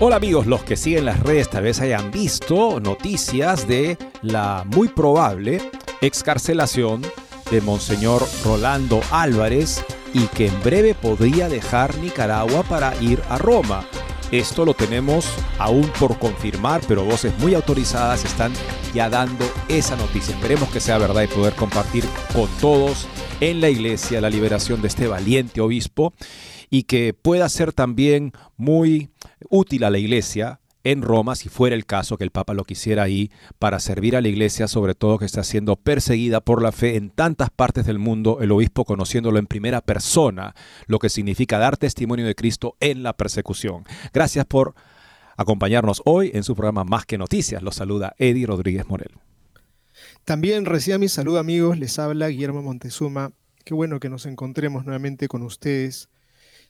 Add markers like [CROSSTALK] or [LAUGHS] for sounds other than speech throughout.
Hola amigos, los que siguen las redes tal vez hayan visto noticias de la muy probable excarcelación de Monseñor Rolando Álvarez y que en breve podría dejar Nicaragua para ir a Roma. Esto lo tenemos aún por confirmar, pero voces muy autorizadas están ya dando esa noticia. Esperemos que sea verdad y poder compartir con todos en la iglesia la liberación de este valiente obispo y que pueda ser también muy útil a la iglesia en Roma, si fuera el caso que el Papa lo quisiera ahí, para servir a la iglesia, sobre todo que está siendo perseguida por la fe en tantas partes del mundo, el obispo conociéndolo en primera persona, lo que significa dar testimonio de Cristo en la persecución. Gracias por acompañarnos hoy en su programa Más que Noticias. Los saluda Eddie Rodríguez Morel. También reciba mi saludo amigos, les habla Guillermo Montezuma. Qué bueno que nos encontremos nuevamente con ustedes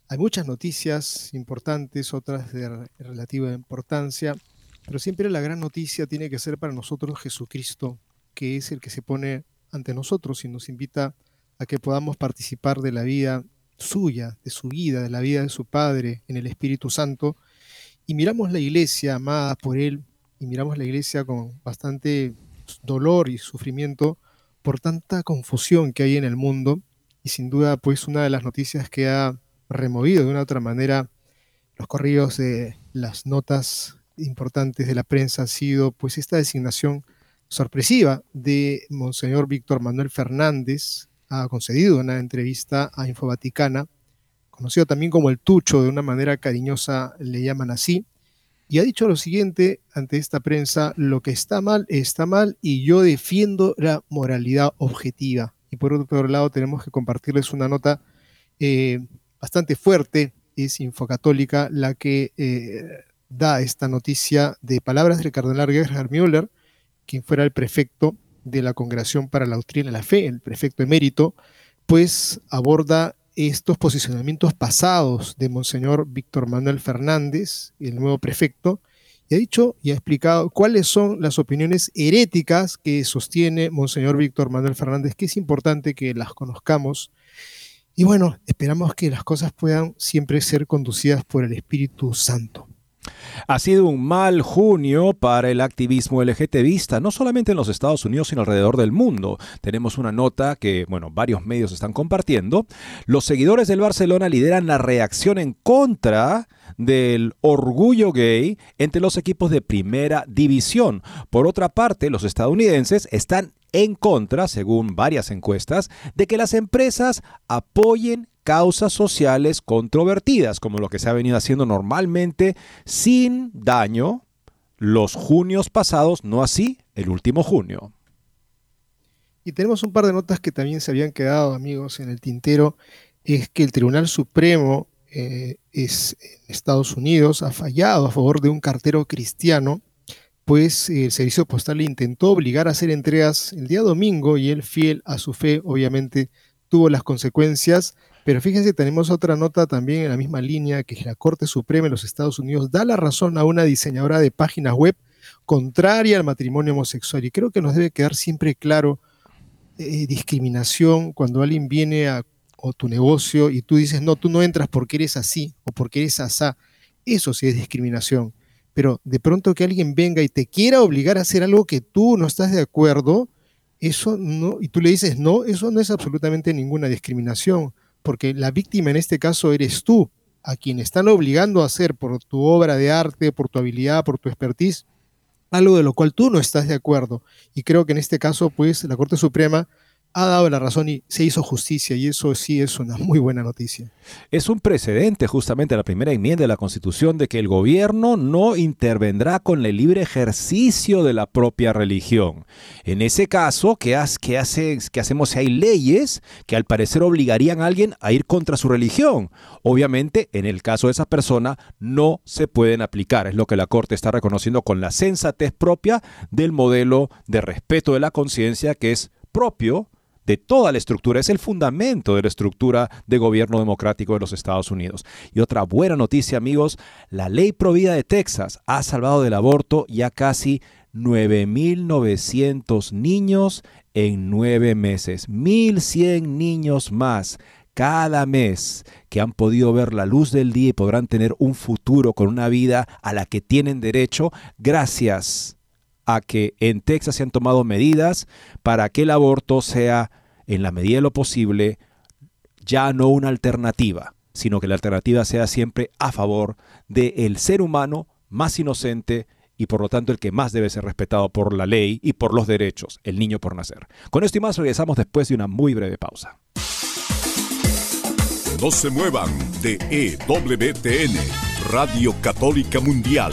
hay muchas noticias importantes, otras de relativa importancia, pero siempre la gran noticia tiene que ser para nosotros Jesucristo, que es el que se pone ante nosotros y nos invita a que podamos participar de la vida suya, de su vida, de la vida de su Padre en el Espíritu Santo. Y miramos la iglesia amada por Él, y miramos la iglesia con bastante dolor y sufrimiento por tanta confusión que hay en el mundo. Y sin duda, pues una de las noticias que ha removido de una u otra manera los corridos de las notas importantes de la prensa ha sido pues esta designación sorpresiva de Monseñor Víctor Manuel Fernández, ha concedido una entrevista a Infovaticana, conocido también como el Tucho, de una manera cariñosa le llaman así, y ha dicho lo siguiente ante esta prensa, lo que está mal está mal y yo defiendo la moralidad objetiva. Y por otro lado tenemos que compartirles una nota eh, bastante fuerte, es Infocatólica la que eh, da esta noticia de palabras del cardenal Gerhard Müller, quien fuera el prefecto de la Congregación para la Doctrina de la Fe, el prefecto emérito, pues aborda estos posicionamientos pasados de Monseñor Víctor Manuel Fernández, el nuevo prefecto, y ha dicho y ha explicado cuáles son las opiniones heréticas que sostiene Monseñor Víctor Manuel Fernández, que es importante que las conozcamos y bueno, esperamos que las cosas puedan siempre ser conducidas por el Espíritu Santo. Ha sido un mal junio para el activismo LGTBista, no solamente en los Estados Unidos, sino alrededor del mundo. Tenemos una nota que, bueno, varios medios están compartiendo. Los seguidores del Barcelona lideran la reacción en contra del orgullo gay entre los equipos de primera división. Por otra parte, los estadounidenses están en contra, según varias encuestas, de que las empresas apoyen causas sociales controvertidas, como lo que se ha venido haciendo normalmente sin daño los junios pasados, no así el último junio. Y tenemos un par de notas que también se habían quedado, amigos, en el tintero. Es que el Tribunal Supremo eh, es, Estados Unidos ha fallado a favor de un cartero cristiano pues el servicio postal intentó obligar a hacer entregas el día domingo y él, fiel a su fe, obviamente tuvo las consecuencias. Pero fíjense, tenemos otra nota también en la misma línea, que la Corte Suprema de los Estados Unidos da la razón a una diseñadora de páginas web contraria al matrimonio homosexual. Y creo que nos debe quedar siempre claro eh, discriminación cuando alguien viene a tu negocio y tú dices, no, tú no entras porque eres así o porque eres asá. Eso sí es discriminación pero de pronto que alguien venga y te quiera obligar a hacer algo que tú no estás de acuerdo, eso no, y tú le dices no, eso no es absolutamente ninguna discriminación, porque la víctima en este caso eres tú, a quien están obligando a hacer por tu obra de arte, por tu habilidad, por tu expertise, algo de lo cual tú no estás de acuerdo. Y creo que en este caso, pues, la Corte Suprema ha dado la razón y se hizo justicia y eso sí es una muy buena noticia. Es un precedente justamente la primera enmienda de la Constitución de que el gobierno no intervendrá con el libre ejercicio de la propia religión. En ese caso, ¿qué, hace, hace, qué hacemos si hay leyes que al parecer obligarían a alguien a ir contra su religión? Obviamente, en el caso de esa persona, no se pueden aplicar. Es lo que la Corte está reconociendo con la sensatez propia del modelo de respeto de la conciencia que es propio de toda la estructura, es el fundamento de la estructura de gobierno democrático de los Estados Unidos. Y otra buena noticia, amigos, la ley provida de Texas ha salvado del aborto ya casi 9.900 niños en nueve meses, 1.100 niños más cada mes que han podido ver la luz del día y podrán tener un futuro con una vida a la que tienen derecho gracias a que en Texas se han tomado medidas para que el aborto sea, en la medida de lo posible, ya no una alternativa, sino que la alternativa sea siempre a favor del ser humano más inocente y por lo tanto el que más debe ser respetado por la ley y por los derechos, el niño por nacer. Con esto y más regresamos después de una muy breve pausa. No se muevan de EWTN, Radio Católica Mundial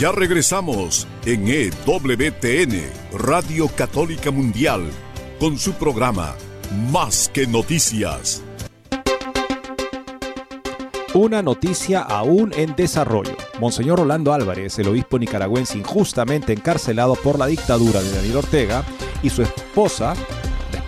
Ya regresamos en EWTN, Radio Católica Mundial, con su programa Más que Noticias. Una noticia aún en desarrollo. Monseñor Rolando Álvarez, el obispo nicaragüense injustamente encarcelado por la dictadura de Daniel Ortega, y su esposa,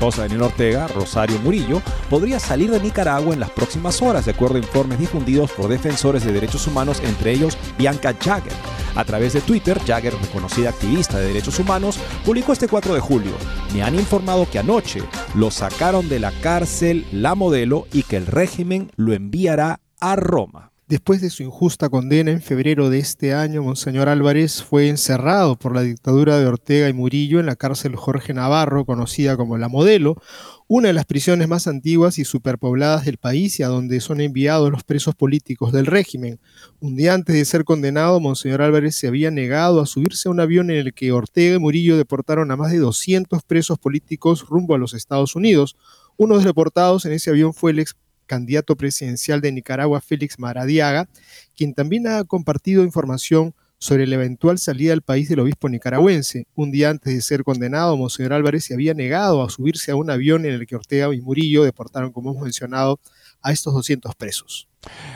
esposa de Daniel Ortega, Rosario Murillo, podría salir de Nicaragua en las próximas horas, de acuerdo a informes difundidos por defensores de derechos humanos, entre ellos Bianca Jagger. A través de Twitter, Jagger, reconocida activista de derechos humanos, publicó este 4 de julio. Me han informado que anoche lo sacaron de la cárcel la modelo y que el régimen lo enviará a Roma. Después de su injusta condena en febrero de este año, Monseñor Álvarez fue encerrado por la dictadura de Ortega y Murillo en la cárcel Jorge Navarro, conocida como La Modelo, una de las prisiones más antiguas y superpobladas del país y a donde son enviados los presos políticos del régimen. Un día antes de ser condenado, Monseñor Álvarez se había negado a subirse a un avión en el que Ortega y Murillo deportaron a más de 200 presos políticos rumbo a los Estados Unidos. Uno de los deportados en ese avión fue el ex candidato presidencial de Nicaragua, Félix Maradiaga, quien también ha compartido información sobre la eventual salida del país del obispo nicaragüense. Un día antes de ser condenado, Monseñor Álvarez se había negado a subirse a un avión en el que Ortega y Murillo deportaron, como hemos mencionado, a estos 200 presos.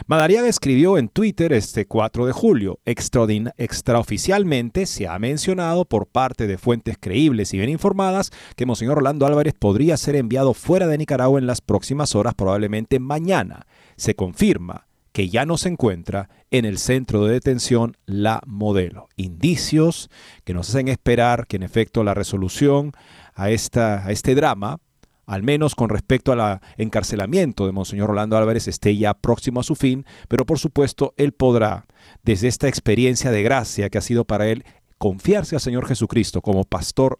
Madariaga escribió en Twitter este 4 de julio, extraoficialmente se ha mencionado por parte de fuentes creíbles y bien informadas que Monseñor Orlando Álvarez podría ser enviado fuera de Nicaragua en las próximas horas, probablemente mañana. Se confirma que ya no se encuentra en el centro de detención La Modelo. Indicios que nos hacen esperar que en efecto la resolución a, esta, a este drama al menos con respecto al encarcelamiento de Monseñor Rolando Álvarez, esté ya próximo a su fin, pero por supuesto él podrá, desde esta experiencia de gracia que ha sido para él, confiarse al Señor Jesucristo como pastor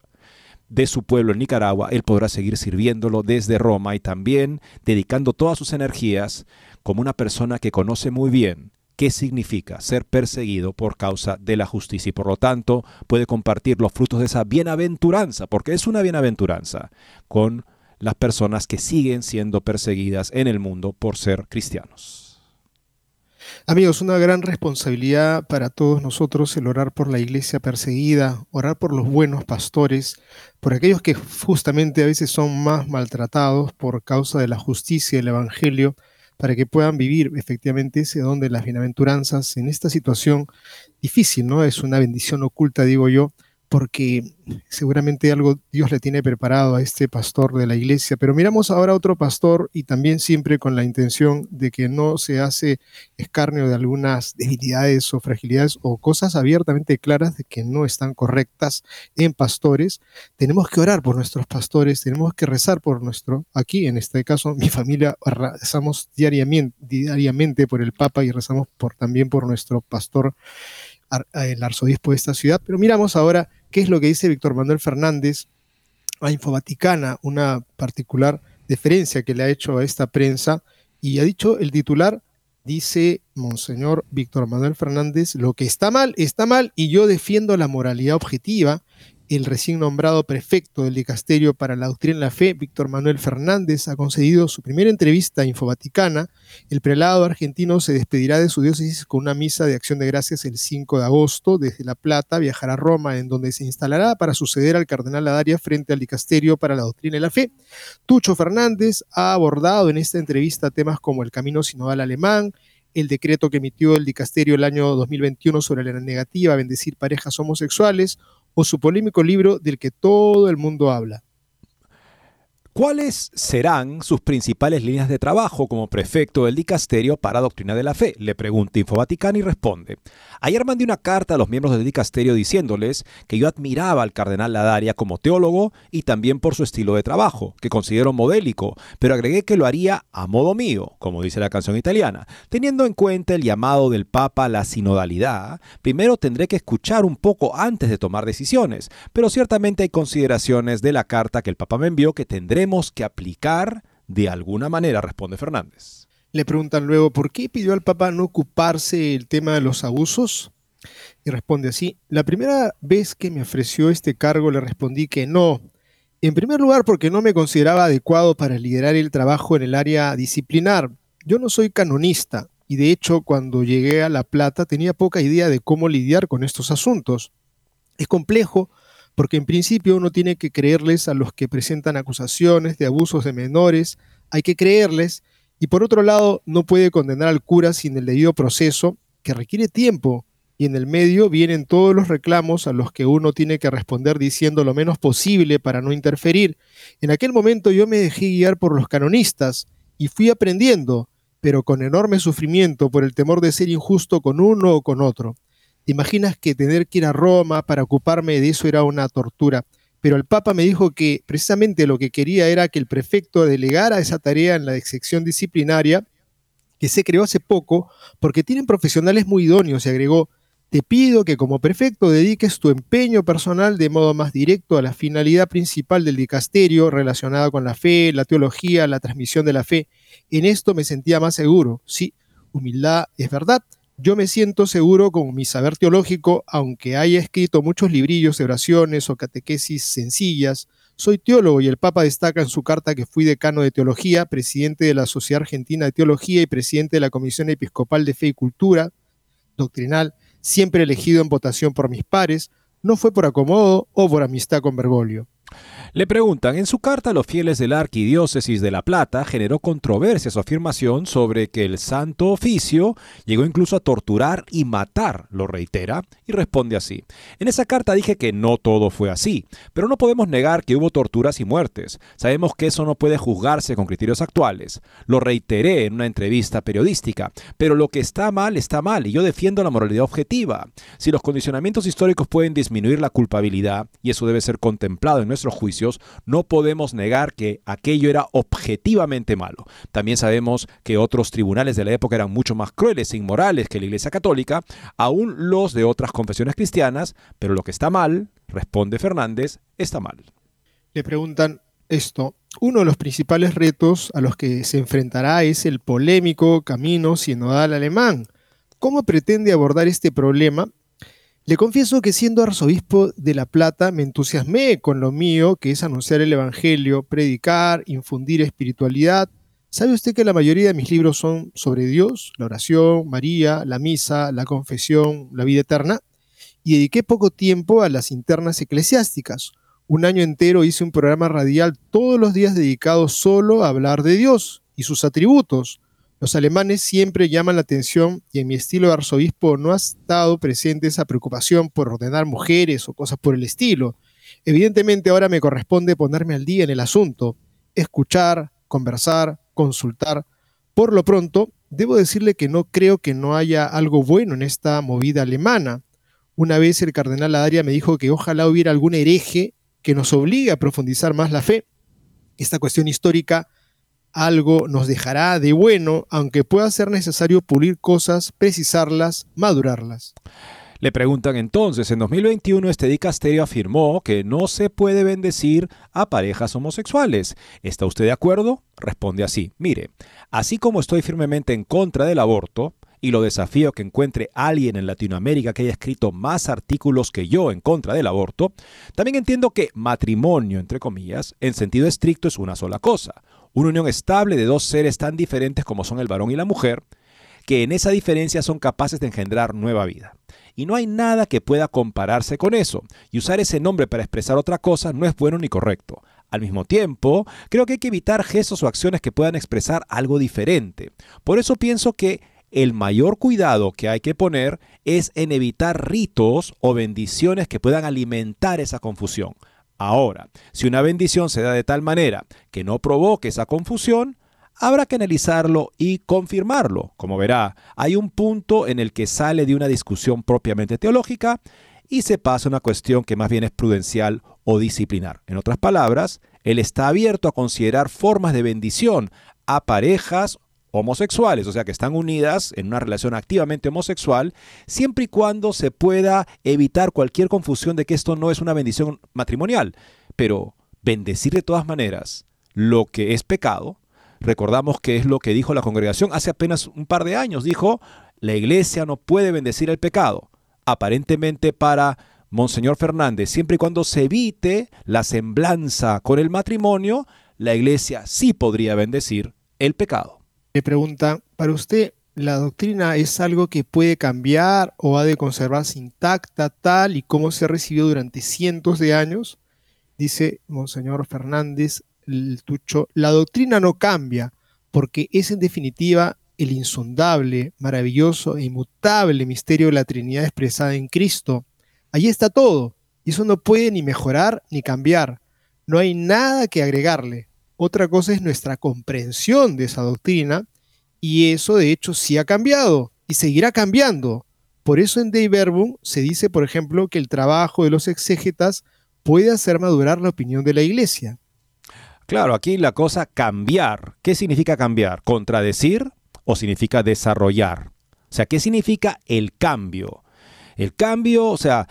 de su pueblo en Nicaragua, él podrá seguir sirviéndolo desde Roma y también dedicando todas sus energías como una persona que conoce muy bien qué significa ser perseguido por causa de la justicia y por lo tanto puede compartir los frutos de esa bienaventuranza, porque es una bienaventuranza, con las personas que siguen siendo perseguidas en el mundo por ser cristianos. Amigos, una gran responsabilidad para todos nosotros el orar por la iglesia perseguida, orar por los buenos pastores, por aquellos que justamente a veces son más maltratados por causa de la justicia y el Evangelio, para que puedan vivir efectivamente ese don de las bienaventuranzas en esta situación difícil, ¿no? Es una bendición oculta, digo yo, porque seguramente algo Dios le tiene preparado a este pastor de la iglesia. Pero miramos ahora a otro pastor y también siempre con la intención de que no se hace escarnio de algunas debilidades o fragilidades o cosas abiertamente claras de que no están correctas en pastores. Tenemos que orar por nuestros pastores, tenemos que rezar por nuestro, aquí en este caso mi familia rezamos diariamente, diariamente por el Papa y rezamos por, también por nuestro pastor el arzobispo de esta ciudad. Pero miramos ahora qué es lo que dice Víctor Manuel Fernández a Infovaticana, una particular deferencia que le ha hecho a esta prensa, y ha dicho el titular, dice Monseñor Víctor Manuel Fernández, lo que está mal, está mal, y yo defiendo la moralidad objetiva, el recién nombrado prefecto del Dicasterio para la Doctrina y la Fe, Víctor Manuel Fernández, ha concedido su primera entrevista a Infovaticana. El prelado argentino se despedirá de su diócesis con una misa de acción de gracias el 5 de agosto. Desde La Plata viajará a Roma, en donde se instalará para suceder al cardenal Adaria frente al Dicasterio para la Doctrina y la Fe. Tucho Fernández ha abordado en esta entrevista temas como el camino sinodal alemán, el decreto que emitió el dicasterio el año 2021 sobre la negativa a bendecir parejas homosexuales o su polémico libro del que todo el mundo habla. ¿Cuáles serán sus principales líneas de trabajo como prefecto del dicasterio para Doctrina de la Fe? Le pregunta Infovaticana y responde. Ayer mandé una carta a los miembros del dicasterio diciéndoles que yo admiraba al cardenal Ladaria como teólogo y también por su estilo de trabajo, que considero modélico, pero agregué que lo haría a modo mío, como dice la canción italiana. Teniendo en cuenta el llamado del Papa a la sinodalidad, primero tendré que escuchar un poco antes de tomar decisiones, pero ciertamente hay consideraciones de la carta que el Papa me envió que tendré que aplicar de alguna manera, responde Fernández. Le preguntan luego, ¿por qué pidió al Papa no ocuparse el tema de los abusos? Y responde así, la primera vez que me ofreció este cargo le respondí que no. En primer lugar, porque no me consideraba adecuado para liderar el trabajo en el área disciplinar. Yo no soy canonista y de hecho cuando llegué a La Plata tenía poca idea de cómo lidiar con estos asuntos. Es complejo porque en principio uno tiene que creerles a los que presentan acusaciones de abusos de menores, hay que creerles, y por otro lado no puede condenar al cura sin el debido proceso, que requiere tiempo, y en el medio vienen todos los reclamos a los que uno tiene que responder diciendo lo menos posible para no interferir. En aquel momento yo me dejé guiar por los canonistas y fui aprendiendo, pero con enorme sufrimiento por el temor de ser injusto con uno o con otro. ¿Te imaginas que tener que ir a Roma para ocuparme de eso era una tortura? Pero el Papa me dijo que precisamente lo que quería era que el prefecto delegara esa tarea en la sección disciplinaria que se creó hace poco porque tienen profesionales muy idóneos y agregó, te pido que como prefecto dediques tu empeño personal de modo más directo a la finalidad principal del dicasterio relacionada con la fe, la teología, la transmisión de la fe. En esto me sentía más seguro. Sí, humildad es verdad, yo me siento seguro con mi saber teológico, aunque haya escrito muchos librillos de oraciones o catequesis sencillas. Soy teólogo y el Papa destaca en su carta que fui decano de teología, presidente de la Sociedad Argentina de Teología y presidente de la Comisión Episcopal de Fe y Cultura Doctrinal, siempre elegido en votación por mis pares. No fue por acomodo o por amistad con Bergoglio. Le preguntan, en su carta a los fieles de la Arquidiócesis de La Plata generó controversia su afirmación sobre que el Santo Oficio llegó incluso a torturar y matar, lo reitera, y responde así. En esa carta dije que no todo fue así, pero no podemos negar que hubo torturas y muertes. Sabemos que eso no puede juzgarse con criterios actuales. Lo reiteré en una entrevista periodística, pero lo que está mal está mal y yo defiendo la moralidad objetiva. Si los condicionamientos históricos pueden disminuir la culpabilidad, y eso debe ser contemplado en nuestros juicios, no podemos negar que aquello era objetivamente malo. También sabemos que otros tribunales de la época eran mucho más crueles e inmorales que la Iglesia Católica, aún los de otras confesiones cristianas, pero lo que está mal, responde Fernández, está mal. Le preguntan esto. Uno de los principales retos a los que se enfrentará es el polémico camino sinodal alemán. ¿Cómo pretende abordar este problema? Le confieso que siendo arzobispo de La Plata me entusiasmé con lo mío, que es anunciar el Evangelio, predicar, infundir espiritualidad. ¿Sabe usted que la mayoría de mis libros son sobre Dios, la oración, María, la misa, la confesión, la vida eterna? Y dediqué poco tiempo a las internas eclesiásticas. Un año entero hice un programa radial todos los días dedicado solo a hablar de Dios y sus atributos, los alemanes siempre llaman la atención y en mi estilo de arzobispo no ha estado presente esa preocupación por ordenar mujeres o cosas por el estilo. Evidentemente ahora me corresponde ponerme al día en el asunto, escuchar, conversar, consultar. Por lo pronto, debo decirle que no creo que no haya algo bueno en esta movida alemana. Una vez el cardenal Adria me dijo que ojalá hubiera algún hereje que nos obligue a profundizar más la fe. Esta cuestión histórica algo nos dejará de bueno, aunque pueda ser necesario pulir cosas, precisarlas, madurarlas. Le preguntan entonces, en 2021 este dicasterio afirmó que no se puede bendecir a parejas homosexuales. ¿Está usted de acuerdo? Responde así, mire, así como estoy firmemente en contra del aborto, y lo desafío que encuentre alguien en Latinoamérica que haya escrito más artículos que yo en contra del aborto, también entiendo que matrimonio, entre comillas, en sentido estricto es una sola cosa, una unión estable de dos seres tan diferentes como son el varón y la mujer, que en esa diferencia son capaces de engendrar nueva vida. Y no hay nada que pueda compararse con eso, y usar ese nombre para expresar otra cosa no es bueno ni correcto. Al mismo tiempo, creo que hay que evitar gestos o acciones que puedan expresar algo diferente. Por eso pienso que el mayor cuidado que hay que poner es en evitar ritos o bendiciones que puedan alimentar esa confusión. Ahora, si una bendición se da de tal manera que no provoque esa confusión, habrá que analizarlo y confirmarlo. Como verá, hay un punto en el que sale de una discusión propiamente teológica y se pasa a una cuestión que más bien es prudencial o disciplinar. En otras palabras, él está abierto a considerar formas de bendición a parejas homosexuales, o sea, que están unidas en una relación activamente homosexual, siempre y cuando se pueda evitar cualquier confusión de que esto no es una bendición matrimonial. Pero bendecir de todas maneras lo que es pecado, recordamos que es lo que dijo la congregación hace apenas un par de años, dijo, la iglesia no puede bendecir el pecado. Aparentemente para Monseñor Fernández, siempre y cuando se evite la semblanza con el matrimonio, la iglesia sí podría bendecir el pecado. Me pregunta, ¿para usted la doctrina es algo que puede cambiar o ha de conservarse intacta tal y como se ha recibido durante cientos de años? Dice Monseñor Fernández el Tucho, la doctrina no cambia porque es en definitiva el insondable, maravilloso e inmutable misterio de la Trinidad expresada en Cristo. Allí está todo, y eso no puede ni mejorar ni cambiar. No hay nada que agregarle. Otra cosa es nuestra comprensión de esa doctrina y eso de hecho sí ha cambiado y seguirá cambiando. Por eso en Dei Verbum se dice, por ejemplo, que el trabajo de los exégetas puede hacer madurar la opinión de la iglesia. Claro, aquí la cosa cambiar. ¿Qué significa cambiar? ¿Contradecir o significa desarrollar? O sea, ¿qué significa el cambio? El cambio, o sea,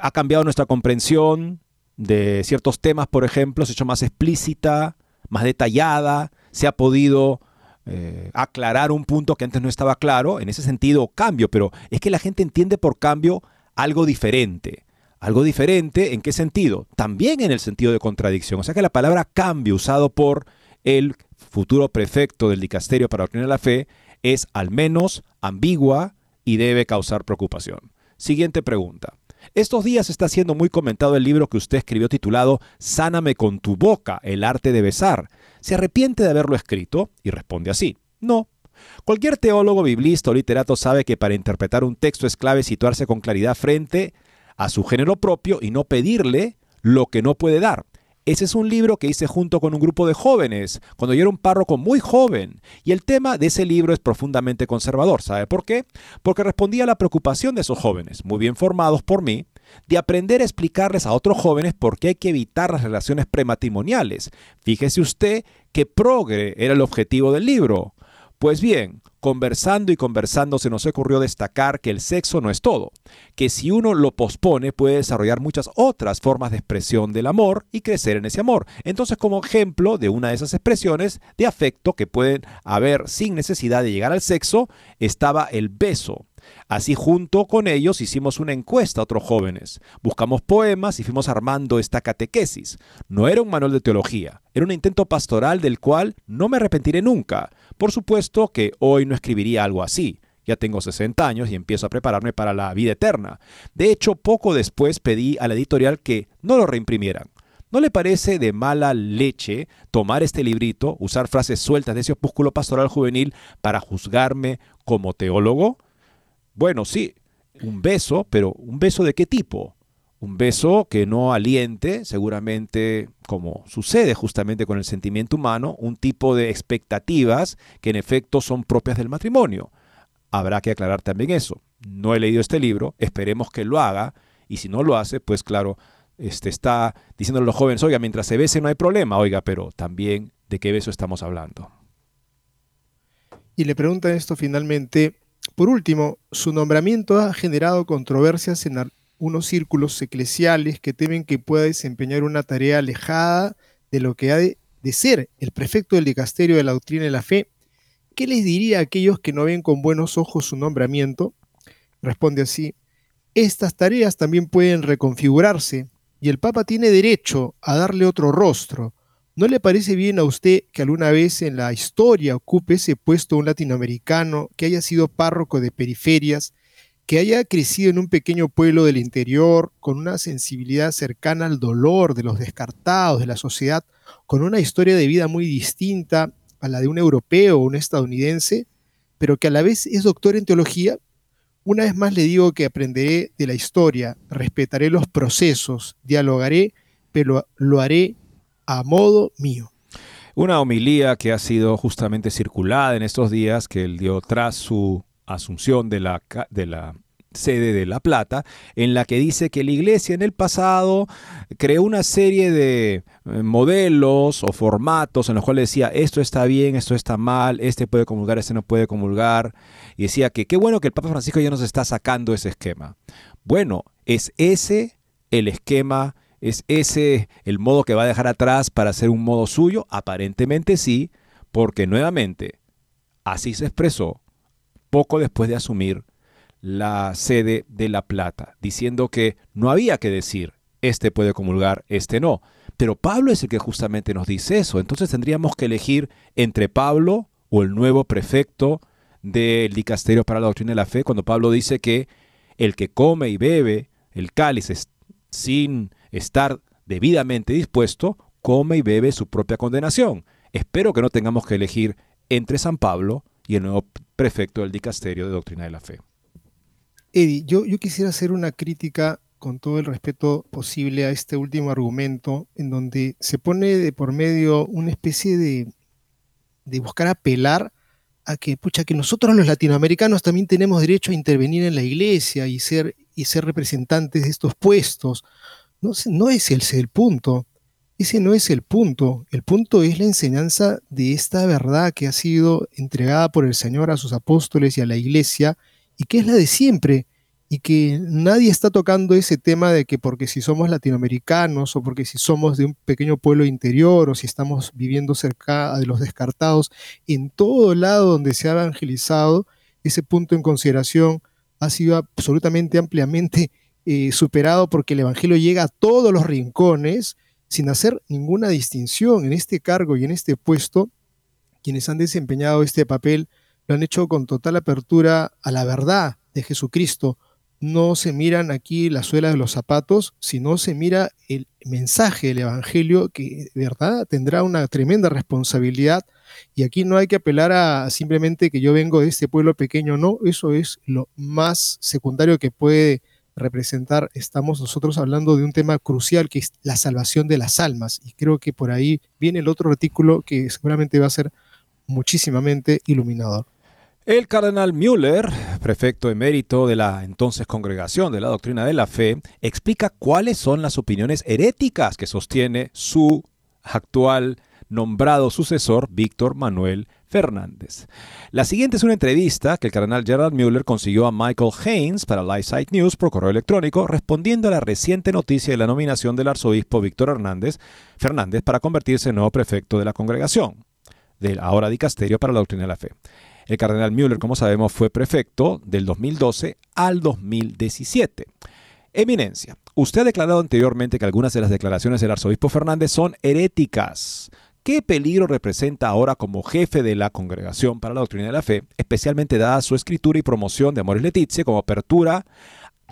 ha cambiado nuestra comprensión de ciertos temas, por ejemplo, se ha hecho más explícita, más detallada, se ha podido eh, aclarar un punto que antes no estaba claro, en ese sentido cambio, pero es que la gente entiende por cambio algo diferente. Algo diferente, ¿en qué sentido? También en el sentido de contradicción. O sea que la palabra cambio usado por el futuro prefecto del dicasterio para obtener la fe es al menos ambigua y debe causar preocupación. Siguiente pregunta. Estos días está siendo muy comentado el libro que usted escribió titulado Sáname con tu boca, el arte de besar. ¿Se arrepiente de haberlo escrito? Y responde así, no. Cualquier teólogo, biblista o literato sabe que para interpretar un texto es clave situarse con claridad frente a su género propio y no pedirle lo que no puede dar. Ese es un libro que hice junto con un grupo de jóvenes, cuando yo era un párroco muy joven. Y el tema de ese libro es profundamente conservador. ¿Sabe por qué? Porque respondía a la preocupación de esos jóvenes, muy bien formados por mí, de aprender a explicarles a otros jóvenes por qué hay que evitar las relaciones prematrimoniales. Fíjese usted que progre era el objetivo del libro. Pues bien, conversando y conversando se nos ocurrió destacar que el sexo no es todo, que si uno lo pospone puede desarrollar muchas otras formas de expresión del amor y crecer en ese amor. Entonces como ejemplo de una de esas expresiones de afecto que pueden haber sin necesidad de llegar al sexo, estaba el beso. Así junto con ellos hicimos una encuesta a otros jóvenes. Buscamos poemas y fuimos armando esta catequesis. No era un manual de teología, era un intento pastoral del cual no me arrepentiré nunca. Por supuesto que hoy no escribiría algo así. Ya tengo 60 años y empiezo a prepararme para la vida eterna. De hecho, poco después pedí a la editorial que no lo reimprimieran. ¿No le parece de mala leche tomar este librito, usar frases sueltas de ese opúsculo pastoral juvenil para juzgarme como teólogo? Bueno, sí, un beso, pero ¿un beso de qué tipo? Un beso que no aliente, seguramente, como sucede justamente con el sentimiento humano, un tipo de expectativas que en efecto son propias del matrimonio. Habrá que aclarar también eso. No he leído este libro, esperemos que lo haga, y si no lo hace, pues claro, este, está diciendo a los jóvenes, oiga, mientras se bese no hay problema, oiga, pero también de qué beso estamos hablando. Y le preguntan esto finalmente, por último, su nombramiento ha generado controversias en unos círculos eclesiales que temen que pueda desempeñar una tarea alejada de lo que ha de, de ser el prefecto del dicasterio de la doctrina y la fe. ¿Qué les diría a aquellos que no ven con buenos ojos su nombramiento? Responde así, estas tareas también pueden reconfigurarse y el Papa tiene derecho a darle otro rostro. ¿No le parece bien a usted que alguna vez en la historia ocupe ese puesto un latinoamericano que haya sido párroco de periferias, que haya crecido en un pequeño pueblo del interior, con una sensibilidad cercana al dolor de los descartados de la sociedad, con una historia de vida muy distinta a la de un europeo o un estadounidense, pero que a la vez es doctor en teología una vez más le digo que aprenderé de la historia, respetaré los procesos, dialogaré, pero lo haré a modo mío. Una homilía que ha sido justamente circulada en estos días, que él dio tras su asunción de la, de la sede de La Plata, en la que dice que la iglesia en el pasado creó una serie de eh, modelos o formatos en los cuales decía esto está bien, esto está mal, este puede comulgar, este no puede comulgar, y decía que qué bueno que el Papa Francisco ya nos está sacando ese esquema. Bueno, es ese el esquema, es ese el modo que va a dejar atrás para hacer un modo suyo, aparentemente sí, porque nuevamente así se expresó poco después de asumir la sede de La Plata, diciendo que no había que decir, este puede comulgar, este no. Pero Pablo es el que justamente nos dice eso. Entonces tendríamos que elegir entre Pablo o el nuevo prefecto del dicasterio para la doctrina de la fe, cuando Pablo dice que el que come y bebe el cáliz sin estar debidamente dispuesto, come y bebe su propia condenación. Espero que no tengamos que elegir entre San Pablo y el nuevo prefecto del dicasterio de doctrina de la fe. Eddie, yo, yo quisiera hacer una crítica con todo el respeto posible a este último argumento, en donde se pone de por medio una especie de, de buscar apelar a que, pucha, que nosotros los latinoamericanos también tenemos derecho a intervenir en la iglesia y ser, y ser representantes de estos puestos. No, no es ese el punto. Ese no es el punto. El punto es la enseñanza de esta verdad que ha sido entregada por el Señor a sus apóstoles y a la iglesia y que es la de siempre, y que nadie está tocando ese tema de que porque si somos latinoamericanos o porque si somos de un pequeño pueblo interior o si estamos viviendo cerca de los descartados, en todo lado donde se ha evangelizado, ese punto en consideración ha sido absolutamente ampliamente eh, superado porque el Evangelio llega a todos los rincones sin hacer ninguna distinción en este cargo y en este puesto. Quienes han desempeñado este papel lo han hecho con total apertura a la verdad de Jesucristo. No se miran aquí la suela de los zapatos, sino se mira el mensaje del Evangelio que de verdad tendrá una tremenda responsabilidad. Y aquí no hay que apelar a simplemente que yo vengo de este pueblo pequeño, no, eso es lo más secundario que puede representar. Estamos nosotros hablando de un tema crucial que es la salvación de las almas. Y creo que por ahí viene el otro artículo que seguramente va a ser muchísimamente iluminador. El cardenal Müller, prefecto emérito de la entonces Congregación de la Doctrina de la Fe, explica cuáles son las opiniones heréticas que sostiene su actual nombrado sucesor, Víctor Manuel Fernández. La siguiente es una entrevista que el cardenal Gerald Müller consiguió a Michael Haynes para Lightside News por correo electrónico, respondiendo a la reciente noticia de la nominación del arzobispo Víctor Fernández para convertirse en nuevo prefecto de la congregación, del ahora dicasterio para la doctrina de la fe. El cardenal Müller, como sabemos, fue prefecto del 2012 al 2017. Eminencia, usted ha declarado anteriormente que algunas de las declaraciones del arzobispo Fernández son heréticas. ¿Qué peligro representa ahora como jefe de la Congregación para la Doctrina de la Fe, especialmente dada su escritura y promoción de Amores Leticia como apertura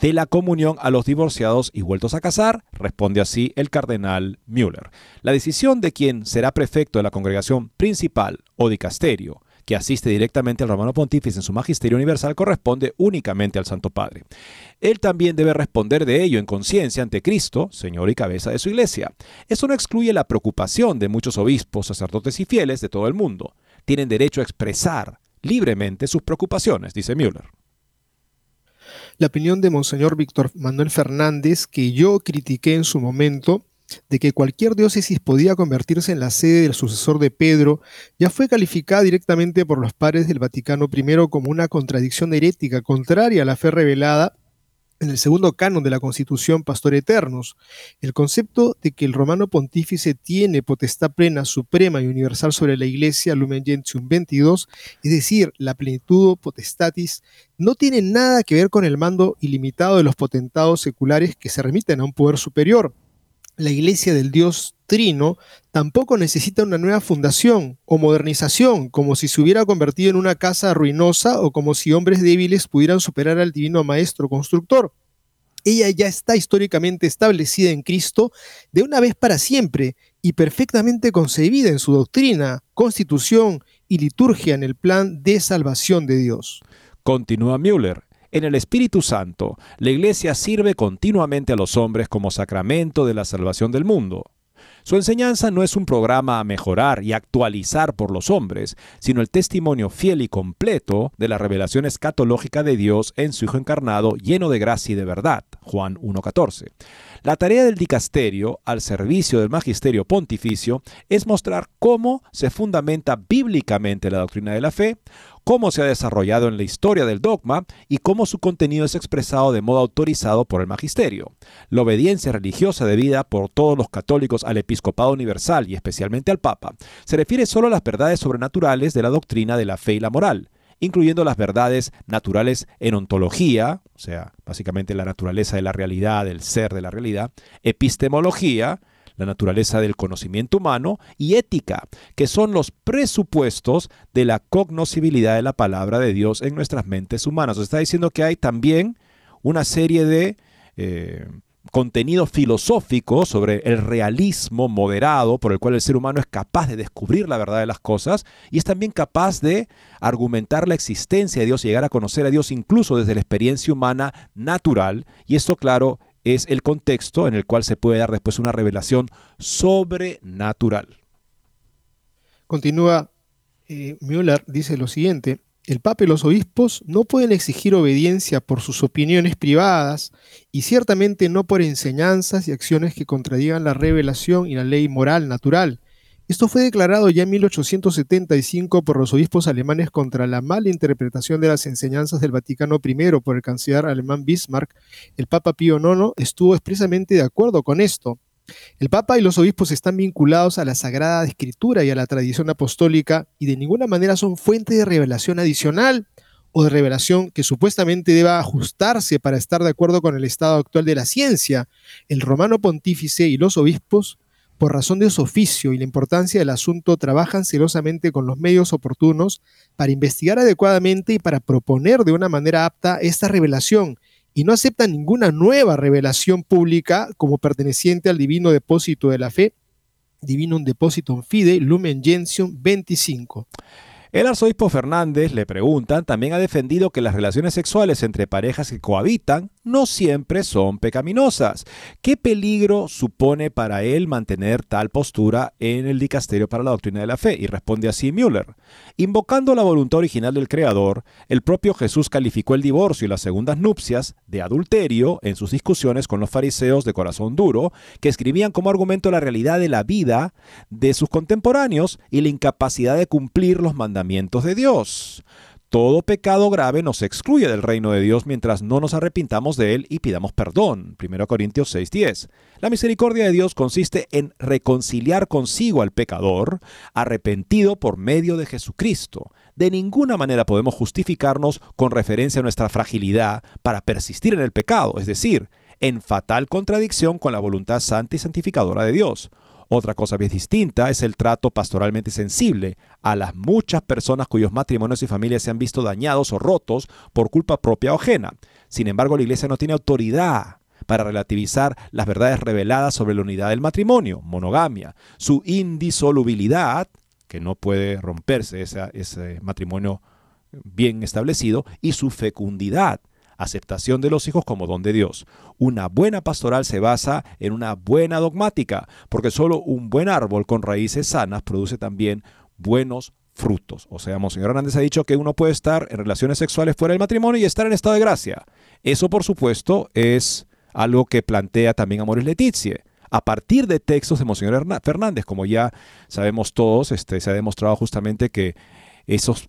de la comunión a los divorciados y vueltos a casar? Responde así el cardenal Müller. La decisión de quien será prefecto de la congregación principal o dicasterio que asiste directamente al romano pontífice en su magisterio universal corresponde únicamente al Santo Padre. Él también debe responder de ello en conciencia ante Cristo, Señor y cabeza de su iglesia. Eso no excluye la preocupación de muchos obispos, sacerdotes y fieles de todo el mundo. Tienen derecho a expresar libremente sus preocupaciones, dice Müller. La opinión de Monseñor Víctor Manuel Fernández, que yo critiqué en su momento, de que cualquier diócesis podía convertirse en la sede del sucesor de Pedro, ya fue calificada directamente por los padres del Vaticano I como una contradicción herética contraria a la fe revelada en el segundo canon de la Constitución Pastor Eternos. El concepto de que el romano pontífice tiene potestad plena, suprema y universal sobre la Iglesia, Lumen Gentium 22, es decir, la plenitud potestatis, no tiene nada que ver con el mando ilimitado de los potentados seculares que se remiten a un poder superior la iglesia del Dios Trino tampoco necesita una nueva fundación o modernización, como si se hubiera convertido en una casa ruinosa o como si hombres débiles pudieran superar al divino maestro constructor. Ella ya está históricamente establecida en Cristo de una vez para siempre y perfectamente concebida en su doctrina, constitución y liturgia en el plan de salvación de Dios. Continúa Müller. En el Espíritu Santo, la Iglesia sirve continuamente a los hombres como sacramento de la salvación del mundo. Su enseñanza no es un programa a mejorar y actualizar por los hombres, sino el testimonio fiel y completo de la revelación escatológica de Dios en su Hijo encarnado, lleno de gracia y de verdad. Juan 1.14. La tarea del dicasterio, al servicio del magisterio pontificio, es mostrar cómo se fundamenta bíblicamente la doctrina de la fe, cómo se ha desarrollado en la historia del dogma y cómo su contenido es expresado de modo autorizado por el magisterio. La obediencia religiosa debida por todos los católicos al episcopado universal y especialmente al Papa se refiere solo a las verdades sobrenaturales de la doctrina de la fe y la moral incluyendo las verdades naturales en ontología, o sea, básicamente la naturaleza de la realidad, del ser de la realidad, epistemología, la naturaleza del conocimiento humano, y ética, que son los presupuestos de la cognoscibilidad de la palabra de Dios en nuestras mentes humanas. O está diciendo que hay también una serie de eh, contenido filosófico sobre el realismo moderado por el cual el ser humano es capaz de descubrir la verdad de las cosas y es también capaz de argumentar la existencia de Dios y llegar a conocer a Dios incluso desde la experiencia humana natural. Y esto, claro, es el contexto en el cual se puede dar después una revelación sobrenatural. Continúa eh, Müller, dice lo siguiente, el Papa y los obispos no pueden exigir obediencia por sus opiniones privadas y ciertamente no por enseñanzas y acciones que contradigan la revelación y la ley moral natural. Esto fue declarado ya en 1875 por los obispos alemanes contra la mala interpretación de las enseñanzas del Vaticano I por el canciller alemán Bismarck. El Papa Pío IX estuvo expresamente de acuerdo con esto. El Papa y los obispos están vinculados a la Sagrada Escritura y a la tradición apostólica y de ninguna manera son fuente de revelación adicional o de revelación que supuestamente deba ajustarse para estar de acuerdo con el estado actual de la ciencia. El romano pontífice y los obispos, por razón de su oficio y la importancia del asunto, trabajan celosamente con los medios oportunos para investigar adecuadamente y para proponer de una manera apta esta revelación y no acepta ninguna nueva revelación pública como perteneciente al divino depósito de la fe, Divinum Depositum Fide, Lumen Gentium 25. El arzobispo Fernández, le preguntan, también ha defendido que las relaciones sexuales entre parejas que cohabitan no siempre son pecaminosas. ¿Qué peligro supone para él mantener tal postura en el dicasterio para la doctrina de la fe? Y responde así Müller. Invocando la voluntad original del Creador, el propio Jesús calificó el divorcio y las segundas nupcias de adulterio en sus discusiones con los fariseos de corazón duro, que escribían como argumento la realidad de la vida de sus contemporáneos y la incapacidad de cumplir los mandamientos de Dios. Todo pecado grave nos excluye del reino de Dios mientras no nos arrepintamos de él y pidamos perdón. 1 Corintios 6:10. La misericordia de Dios consiste en reconciliar consigo al pecador, arrepentido por medio de Jesucristo. De ninguna manera podemos justificarnos con referencia a nuestra fragilidad para persistir en el pecado, es decir, en fatal contradicción con la voluntad santa y santificadora de Dios. Otra cosa bien distinta es el trato pastoralmente sensible a las muchas personas cuyos matrimonios y familias se han visto dañados o rotos por culpa propia o ajena. Sin embargo, la Iglesia no tiene autoridad para relativizar las verdades reveladas sobre la unidad del matrimonio, monogamia, su indisolubilidad, que no puede romperse ese matrimonio bien establecido, y su fecundidad, aceptación de los hijos como don de Dios. Una buena pastoral se basa en una buena dogmática, porque solo un buen árbol con raíces sanas produce también buenos frutos. O sea, Monseñor Hernández ha dicho que uno puede estar en relaciones sexuales fuera del matrimonio y estar en estado de gracia. Eso, por supuesto, es algo que plantea también Amoris Letizie a partir de textos de Monseñor Fernández, como ya sabemos todos, este, se ha demostrado justamente que esos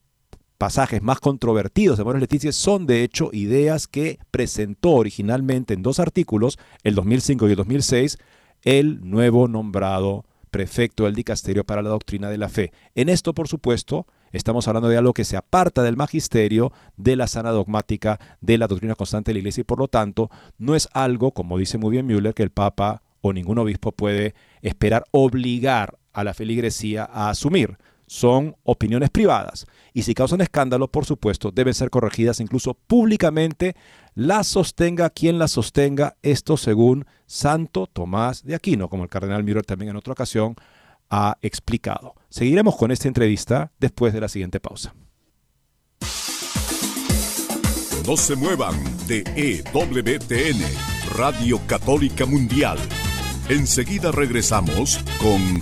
pasajes más controvertidos de Moros Leticia son de hecho ideas que presentó originalmente en dos artículos, el 2005 y el 2006, el nuevo nombrado prefecto del dicasterio para la doctrina de la fe. En esto, por supuesto, estamos hablando de algo que se aparta del magisterio, de la sana dogmática, de la doctrina constante de la iglesia y por lo tanto no es algo, como dice muy bien Müller, que el Papa o ningún obispo puede esperar obligar a la feligresía a asumir son opiniones privadas y si causan escándalo, por supuesto, deben ser corregidas incluso públicamente, las sostenga quien las sostenga, esto según Santo Tomás de Aquino, como el cardenal Müller también en otra ocasión ha explicado. Seguiremos con esta entrevista después de la siguiente pausa. No se muevan de EWTN, Radio Católica Mundial. Enseguida regresamos con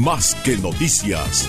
Más que Noticias.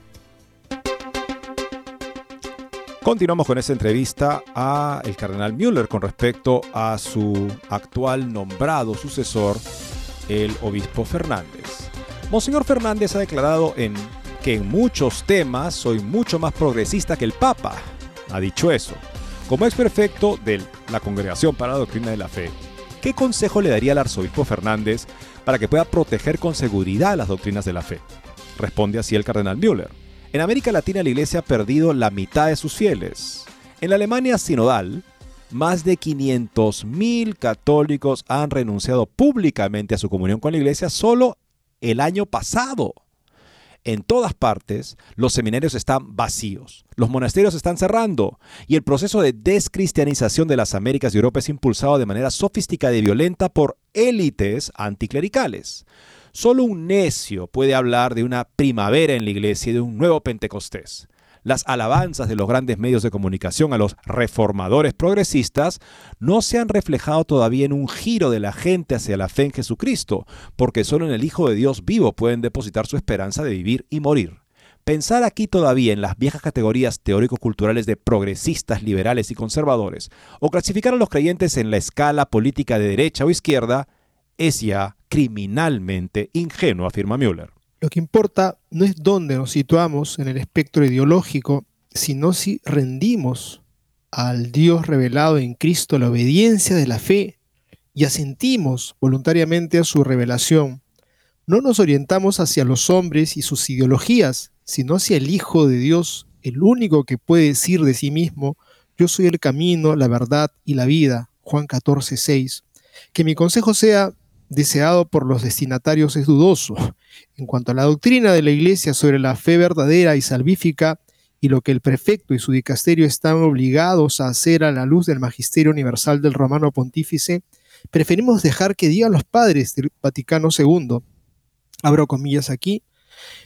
Continuamos con esta entrevista a el cardenal Müller con respecto a su actual nombrado sucesor, el obispo Fernández. Monseñor Fernández ha declarado en que en muchos temas soy mucho más progresista que el Papa. Ha dicho eso. Como ex prefecto de la Congregación para la Doctrina de la Fe, ¿qué consejo le daría al arzobispo Fernández para que pueda proteger con seguridad las doctrinas de la fe? Responde así el cardenal Müller. En América Latina la Iglesia ha perdido la mitad de sus fieles. En la Alemania sinodal, más de 500.000 católicos han renunciado públicamente a su comunión con la Iglesia solo el año pasado. En todas partes, los seminarios están vacíos, los monasterios están cerrando y el proceso de descristianización de las Américas y Europa es impulsado de manera sofisticada y violenta por élites anticlericales. Solo un necio puede hablar de una primavera en la iglesia y de un nuevo Pentecostés. las alabanzas de los grandes medios de comunicación a los reformadores progresistas no se han reflejado todavía en un giro de la gente hacia la fe en Jesucristo, porque solo en el Hijo de Dios vivo pueden depositar su esperanza de vivir y morir. Pensar aquí todavía en las viejas categorías teórico-culturales de progresistas, liberales y conservadores, o clasificar a los creyentes en la escala política de derecha o izquierda, es ya criminalmente ingenuo, afirma Müller. Lo que importa no es dónde nos situamos en el espectro ideológico, sino si rendimos al Dios revelado en Cristo la obediencia de la fe y asentimos voluntariamente a su revelación. No nos orientamos hacia los hombres y sus ideologías, sino hacia el Hijo de Dios, el único que puede decir de sí mismo, yo soy el camino, la verdad y la vida. Juan 14, 6. Que mi consejo sea deseado por los destinatarios es dudoso. En cuanto a la doctrina de la Iglesia sobre la fe verdadera y salvífica, y lo que el prefecto y su dicasterio están obligados a hacer a la luz del magisterio universal del romano pontífice, preferimos dejar que digan los padres del Vaticano II. Abro comillas aquí.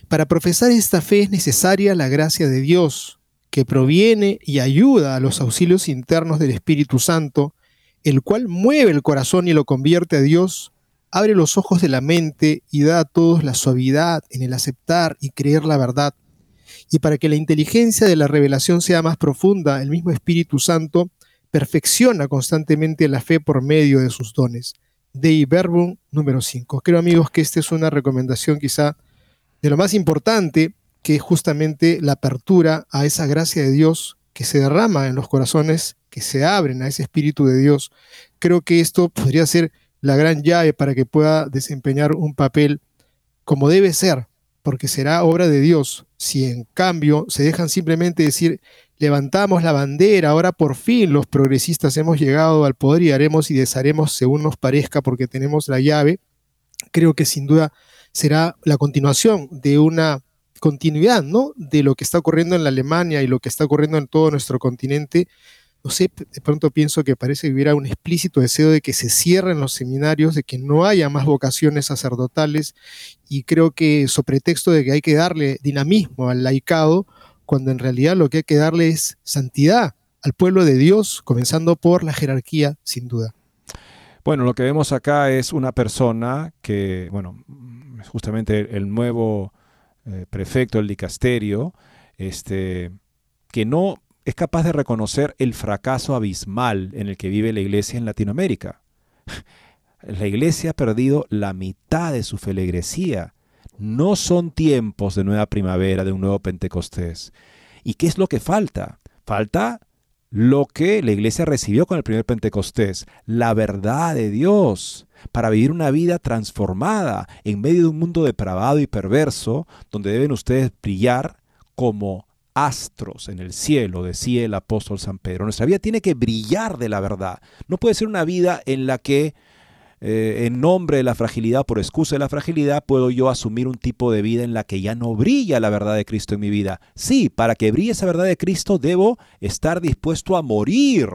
Para profesar esta fe es necesaria la gracia de Dios, que proviene y ayuda a los auxilios internos del Espíritu Santo, el cual mueve el corazón y lo convierte a Dios, abre los ojos de la mente y da a todos la suavidad en el aceptar y creer la verdad. Y para que la inteligencia de la revelación sea más profunda, el mismo Espíritu Santo perfecciona constantemente la fe por medio de sus dones. Dei Verbum número 5. Creo amigos que esta es una recomendación quizá de lo más importante, que es justamente la apertura a esa gracia de Dios que se derrama en los corazones, que se abren a ese Espíritu de Dios. Creo que esto podría ser la gran llave para que pueda desempeñar un papel como debe ser, porque será obra de Dios. Si en cambio se dejan simplemente decir, levantamos la bandera, ahora por fin los progresistas hemos llegado al poder y haremos y desharemos según nos parezca porque tenemos la llave, creo que sin duda será la continuación de una continuidad, ¿no? De lo que está ocurriendo en la Alemania y lo que está ocurriendo en todo nuestro continente, no sé, de pronto pienso que parece que hubiera un explícito deseo de que se cierren los seminarios, de que no haya más vocaciones sacerdotales y creo que sobre pretexto de que hay que darle dinamismo al laicado, cuando en realidad lo que hay que darle es santidad al pueblo de Dios, comenzando por la jerarquía, sin duda. Bueno, lo que vemos acá es una persona que, bueno, justamente el nuevo eh, prefecto del dicasterio, este, que no es capaz de reconocer el fracaso abismal en el que vive la iglesia en Latinoamérica. [LAUGHS] La iglesia ha perdido la mitad de su feligresía. No son tiempos de nueva primavera, de un nuevo Pentecostés. ¿Y qué es lo que falta? Falta lo que la iglesia recibió con el primer Pentecostés, la verdad de Dios, para vivir una vida transformada en medio de un mundo depravado y perverso, donde deben ustedes brillar como astros en el cielo, decía el apóstol San Pedro. Nuestra vida tiene que brillar de la verdad. No puede ser una vida en la que, eh, en nombre de la fragilidad, por excusa de la fragilidad, puedo yo asumir un tipo de vida en la que ya no brilla la verdad de Cristo en mi vida. Sí, para que brille esa verdad de Cristo debo estar dispuesto a morir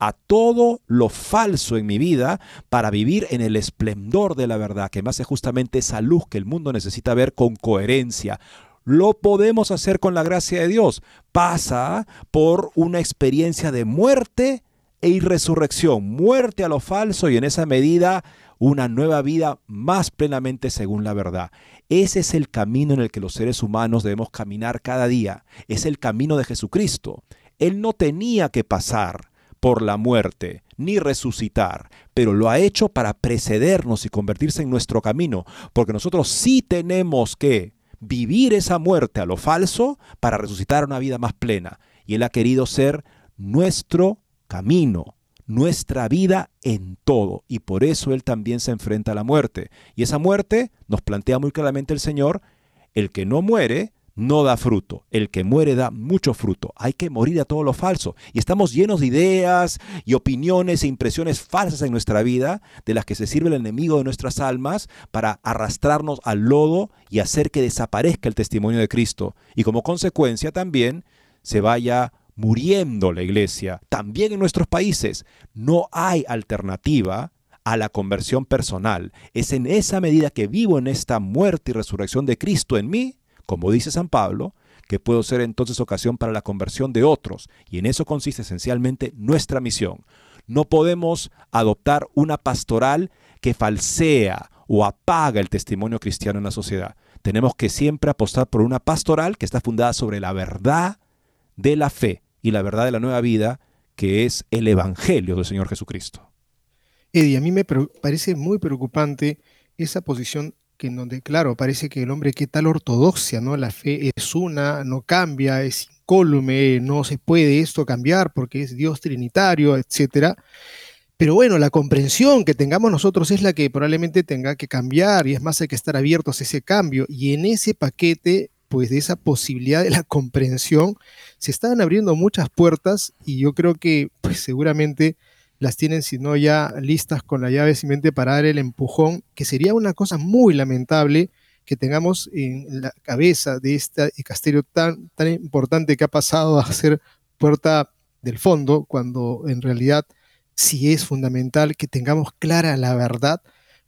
a todo lo falso en mi vida para vivir en el esplendor de la verdad, que me hace justamente esa luz que el mundo necesita ver con coherencia. Lo podemos hacer con la gracia de Dios. Pasa por una experiencia de muerte e resurrección, muerte a lo falso y en esa medida una nueva vida más plenamente según la verdad. Ese es el camino en el que los seres humanos debemos caminar cada día. Es el camino de Jesucristo. Él no tenía que pasar por la muerte ni resucitar, pero lo ha hecho para precedernos y convertirse en nuestro camino, porque nosotros sí tenemos que vivir esa muerte a lo falso para resucitar una vida más plena. Y Él ha querido ser nuestro camino, nuestra vida en todo. Y por eso Él también se enfrenta a la muerte. Y esa muerte, nos plantea muy claramente el Señor, el que no muere no da fruto. El que muere da mucho fruto. Hay que morir a todo lo falso. Y estamos llenos de ideas y opiniones e impresiones falsas en nuestra vida, de las que se sirve el enemigo de nuestras almas para arrastrarnos al lodo y hacer que desaparezca el testimonio de Cristo. Y como consecuencia también se vaya muriendo la iglesia. También en nuestros países no hay alternativa a la conversión personal. Es en esa medida que vivo en esta muerte y resurrección de Cristo en mí como dice San Pablo, que puede ser entonces ocasión para la conversión de otros. Y en eso consiste esencialmente nuestra misión. No podemos adoptar una pastoral que falsea o apaga el testimonio cristiano en la sociedad. Tenemos que siempre apostar por una pastoral que está fundada sobre la verdad de la fe y la verdad de la nueva vida, que es el Evangelio del Señor Jesucristo. Eddie, a mí me parece muy preocupante esa posición que en donde, claro, parece que el hombre, qué tal ortodoxia, ¿no? La fe es una, no cambia, es incólume, no se puede esto cambiar porque es Dios trinitario, etcétera. Pero bueno, la comprensión que tengamos nosotros es la que probablemente tenga que cambiar y es más hay que estar abiertos a ese cambio. Y en ese paquete, pues de esa posibilidad de la comprensión, se están abriendo muchas puertas y yo creo que pues seguramente las tienen, si no ya listas con la llave simiente para dar el empujón, que sería una cosa muy lamentable que tengamos en la cabeza de este castillo tan, tan importante que ha pasado a ser puerta del fondo, cuando en realidad sí es fundamental que tengamos clara la verdad,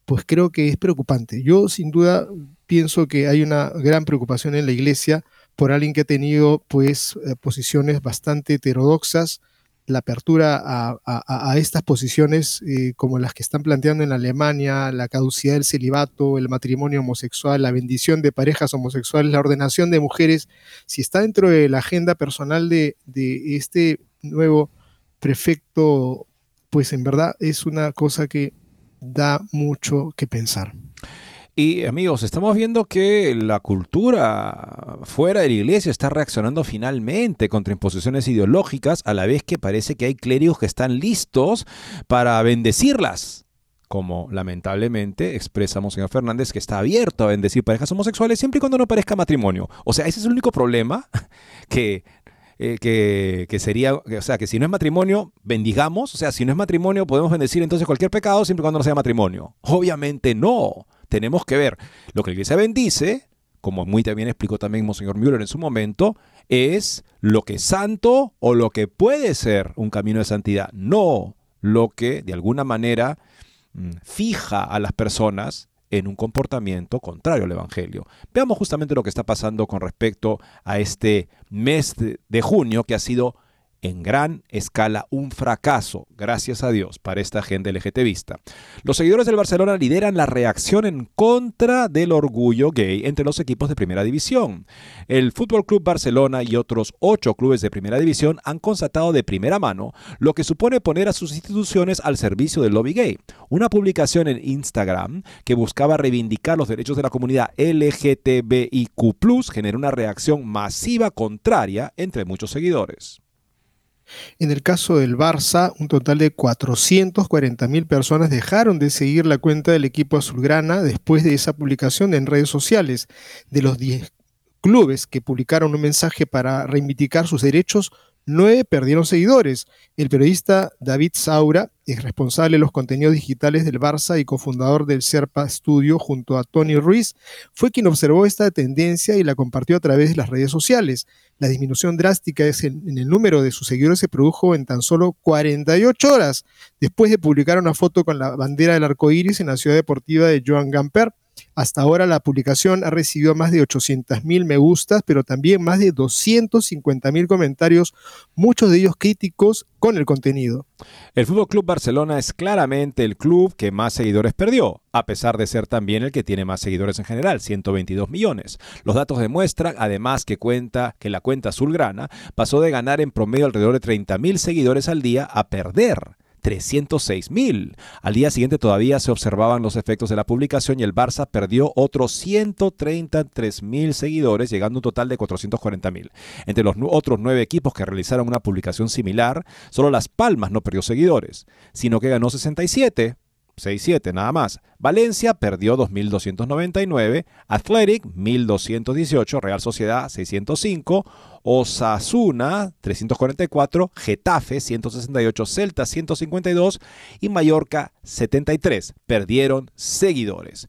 pues creo que es preocupante. Yo sin duda pienso que hay una gran preocupación en la iglesia por alguien que ha tenido pues eh, posiciones bastante heterodoxas, la apertura a, estas posiciones eh, como las que están planteando en Alemania, la caducidad del celibato, el matrimonio homosexual, la bendición de parejas homosexuales, la ordenación de mujeres, si está dentro de la agenda personal de, de este nuevo prefecto, pues en verdad es una cosa que da mucho que pensar. Y amigos, estamos viendo que la cultura fuera de la iglesia está reaccionando finalmente contra imposiciones ideológicas, a la vez que parece que hay clérigos que están listos para bendecirlas. Como lamentablemente expresa Monseñor Fernández, que está abierto a bendecir parejas homosexuales siempre y cuando no parezca matrimonio. O sea, ese es el único problema [LAUGHS] que eh, que, que, sería, o sea, que si no es matrimonio, bendigamos, o sea, si no es matrimonio, podemos bendecir entonces cualquier pecado siempre y cuando no sea matrimonio. Obviamente no tenemos que ver lo que la iglesia bendice, como muy bien explicó también Monseñor Müller en su momento, es lo que es santo o lo que puede ser un camino de santidad, no lo que de alguna manera mm, fija a las personas en un comportamiento contrario al Evangelio. Veamos justamente lo que está pasando con respecto a este mes de junio que ha sido en gran escala un fracaso, gracias a Dios, para esta agenda LGTBista. Los seguidores del Barcelona lideran la reacción en contra del orgullo gay entre los equipos de primera división. El Fútbol Club Barcelona y otros ocho clubes de primera división han constatado de primera mano lo que supone poner a sus instituciones al servicio del lobby gay. Una publicación en Instagram que buscaba reivindicar los derechos de la comunidad LGTBIQ generó una reacción masiva contraria entre muchos seguidores. En el caso del Barça, un total de 440.000 personas dejaron de seguir la cuenta del equipo azulgrana después de esa publicación en redes sociales. De los 10 clubes que publicaron un mensaje para reivindicar sus derechos, Nueve perdieron seguidores. El periodista David Saura, es responsable de los contenidos digitales del Barça y cofundador del Serpa Studio junto a Tony Ruiz, fue quien observó esta tendencia y la compartió a través de las redes sociales. La disminución drástica en el número de sus seguidores se produjo en tan solo 48 horas, después de publicar una foto con la bandera del arco iris en la ciudad deportiva de Joan Gamper hasta ahora la publicación ha recibido más de 800.000 me gustas, pero también más de 250.000 comentarios, muchos de ellos críticos con el contenido. El Fútbol Club Barcelona es claramente el club que más seguidores perdió, a pesar de ser también el que tiene más seguidores en general, 122 millones. Los datos demuestran además que cuenta que la cuenta azulgrana pasó de ganar en promedio alrededor de 30.000 seguidores al día a perder 306 mil. Al día siguiente todavía se observaban los efectos de la publicación y el Barça perdió otros 133 mil seguidores, llegando a un total de 440 mil. Entre los otros nueve equipos que realizaron una publicación similar, solo Las Palmas no perdió seguidores, sino que ganó 67 6-7 nada más. Valencia perdió 2.299, Athletic 1.218, Real Sociedad 605, Osasuna 344, Getafe 168, Celta 152 y Mallorca 73. Perdieron seguidores.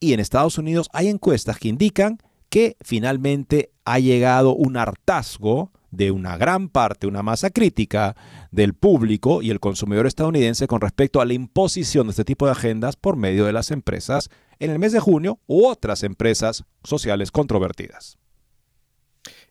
Y en Estados Unidos hay encuestas que indican que finalmente ha llegado un hartazgo de una gran parte, una masa crítica del público y el consumidor estadounidense con respecto a la imposición de este tipo de agendas por medio de las empresas en el mes de junio u otras empresas sociales controvertidas.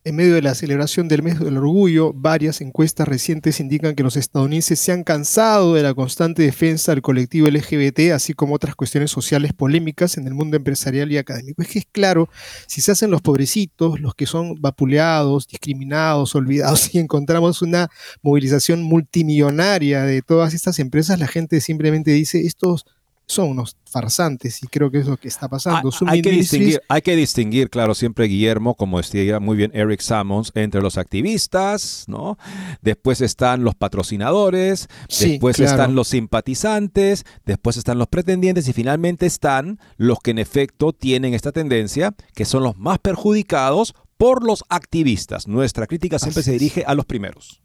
En medio de la celebración del mes del orgullo, varias encuestas recientes indican que los estadounidenses se han cansado de la constante defensa del colectivo LGBT, así como otras cuestiones sociales polémicas en el mundo empresarial y académico. Es que es claro, si se hacen los pobrecitos, los que son vapuleados, discriminados, olvidados, [LAUGHS] y encontramos una movilización multimillonaria de todas estas empresas, la gente simplemente dice, estos son unos farsantes y creo que es lo que está pasando. Hay, que, distinguir, hay que distinguir, claro, siempre Guillermo, como decía muy bien Eric Sammons, entre los activistas, ¿no? Después están los patrocinadores, después están los simpatizantes, después están los pretendientes y finalmente están los que en efecto tienen esta tendencia, que son los más perjudicados por los activistas. Nuestra crítica siempre se dirige a los primeros.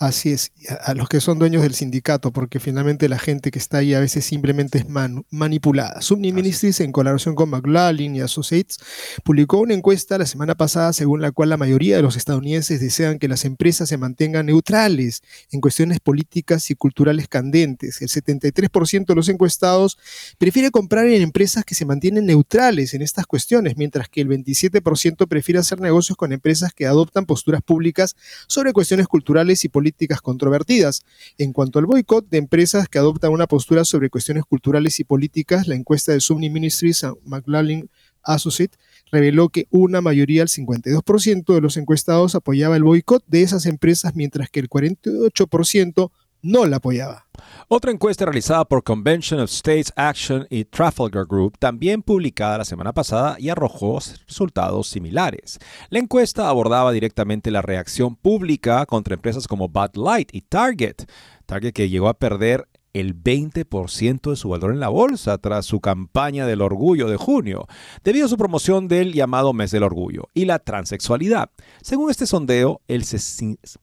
Así es, a, los que son dueños del sindicato, porque finalmente la gente que está ahí a veces simplemente es manipulada. Subni Ministries, en colaboración con McLaughlin y Associates, publicó una encuesta la semana pasada según la cual la mayoría de los estadounidenses desean que las empresas se mantengan neutrales en cuestiones políticas y culturales candentes. El 73% de los encuestados prefiere comprar en empresas que se mantienen neutrales en estas cuestiones, mientras que el 27% prefiere hacer negocios con empresas que adoptan posturas públicas sobre cuestiones culturales y políticas políticas controvertidas. En cuanto al boicot de empresas que adoptan una postura sobre cuestiones culturales y políticas, la encuesta de Sumni Ministries McLaren Associate reveló que una mayoría, el 52% de los encuestados apoyaba el boicot de esas empresas, mientras que el 48% no la apoyaba. Otra encuesta realizada por Convention of States Action y Trafalgar Group, también publicada la semana pasada, y arrojó resultados similares. La encuesta abordaba directamente la reacción pública contra empresas como Bud Light y Target. Target que llegó a perder el 20% de su valor en la bolsa tras su campaña del orgullo de junio, debido a su promoción del llamado mes del orgullo y la transexualidad. Según este sondeo, el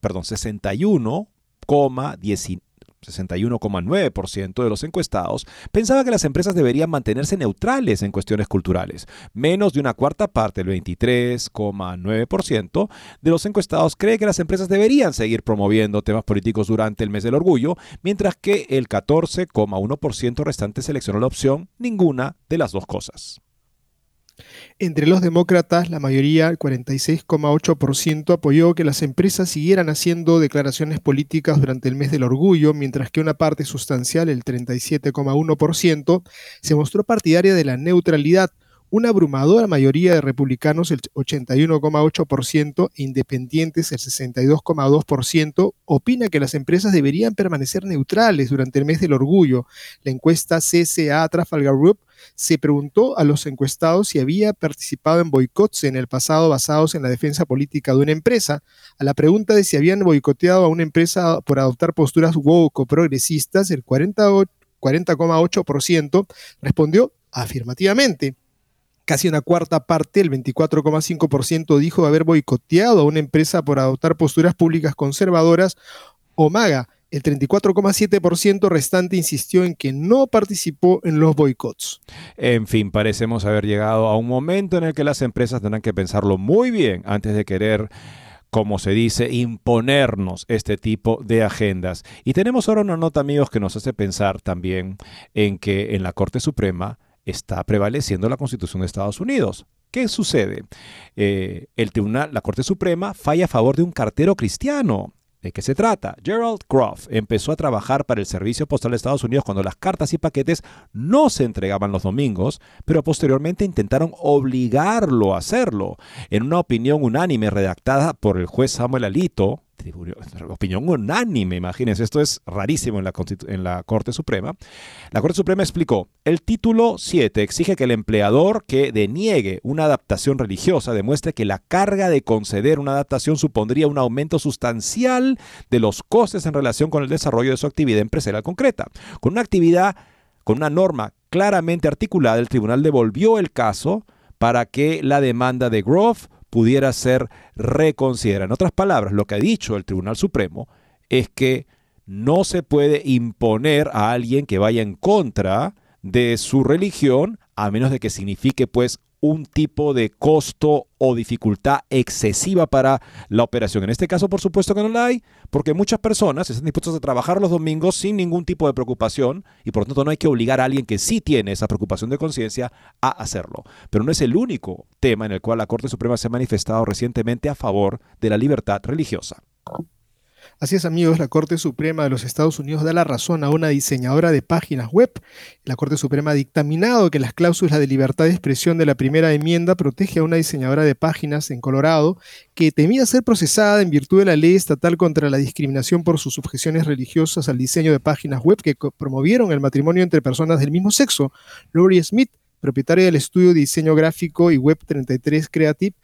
perdón, 61 61,9% de los encuestados pensaba que las empresas deberían mantenerse neutrales en cuestiones culturales. Menos de una cuarta parte, el 23,9% de los encuestados cree que las empresas deberían seguir promoviendo temas políticos durante el mes del orgullo, mientras que el 14,1% restante seleccionó la opción ninguna de las dos cosas. Entre los demócratas, la mayoría, el 46,8%, apoyó que las empresas siguieran haciendo declaraciones políticas durante el mes del orgullo, mientras que una parte sustancial, el 37,1%, se mostró partidaria de la neutralidad, una abrumadora mayoría de republicanos, el 81,8%, e independientes, el 62,2%, opina que las empresas deberían permanecer neutrales durante el mes del orgullo. La encuesta CCA Trafalgar Group se preguntó a los encuestados si había participado en boicots en el pasado basados en la defensa política de una empresa. A la pregunta de si habían boicoteado a una empresa por adoptar posturas woke o progresistas, el 40,8% respondió afirmativamente. Casi una cuarta parte, el 24,5%, dijo haber boicoteado a una empresa por adoptar posturas públicas conservadoras o MAGA. El 34,7% restante insistió en que no participó en los boicots. En fin, parecemos haber llegado a un momento en el que las empresas tendrán que pensarlo muy bien antes de querer como se dice, imponernos este tipo de agendas. Y tenemos ahora una nota, amigos, que nos hace pensar también en que en la Corte Suprema está prevaleciendo la Constitución de Estados Unidos. ¿Qué sucede? Eh, el Tribunal, la Corte Suprema, falla a favor de un cartero cristiano. ¿De qué se trata? Gerald Groff empezó a trabajar para el Servicio Postal de Estados Unidos cuando las cartas y paquetes no se entregaban los domingos, pero posteriormente intentaron obligarlo a hacerlo. En una opinión unánime redactada por el juez Samuel Alito, opinión unánime, imagínense, esto es rarísimo en la, Corte Suprema. La Corte Suprema explicó, el título 7 exige que el empleador que deniegue una adaptación religiosa demuestre que la carga de conceder una adaptación supondría un aumento sustancial de los costes en relación con el desarrollo de su actividad empresarial concreta. Con una actividad, con una norma claramente articulada, el tribunal devolvió el caso para que la demanda de Grove pudiera ser reconsiderada. En otras palabras, lo que ha dicho el Tribunal Supremo es que no se puede imponer a alguien que vaya en contra de su religión, a menos de que signifique pues un tipo de costo o dificultad excesiva para la operación. En este caso, por supuesto que no la hay, porque muchas personas están dispuestas a trabajar los domingos sin ningún tipo de preocupación y por lo tanto no hay que obligar a alguien que sí tiene esa preocupación de conciencia a hacerlo. Pero no es el único tema en el cual la Corte Suprema se ha manifestado recientemente a favor de la libertad religiosa. Así es, amigos, la Corte Suprema de los Estados Unidos da la razón a una diseñadora de páginas web. La Corte Suprema ha dictaminado que las cláusulas de libertad de expresión de la primera enmienda protege a una diseñadora de páginas en Colorado que temía ser procesada en virtud de la ley estatal contra la discriminación por sus objeciones religiosas al diseño de páginas web que promovieron el matrimonio entre personas del mismo sexo. Lori Smith propietaria del estudio de diseño gráfico y Web 33 Creative,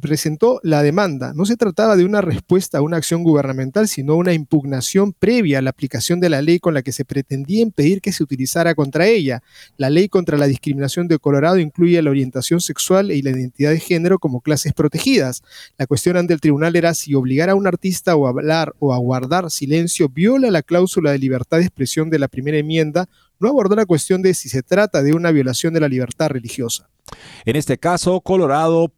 presentó la demanda. No se trataba de una respuesta a una acción gubernamental, sino una impugnación previa a la aplicación de la ley con la que se pretendía impedir que se utilizara contra ella. La ley contra la discriminación de Colorado incluye la orientación sexual y la identidad de género como clases protegidas. La cuestión ante el tribunal era si obligar a un artista a hablar o a guardar silencio viola la cláusula de libertad de expresión de la primera enmienda no abordó la cuestión de si se trata de una violación de la libertad religiosa. En este caso, Colorado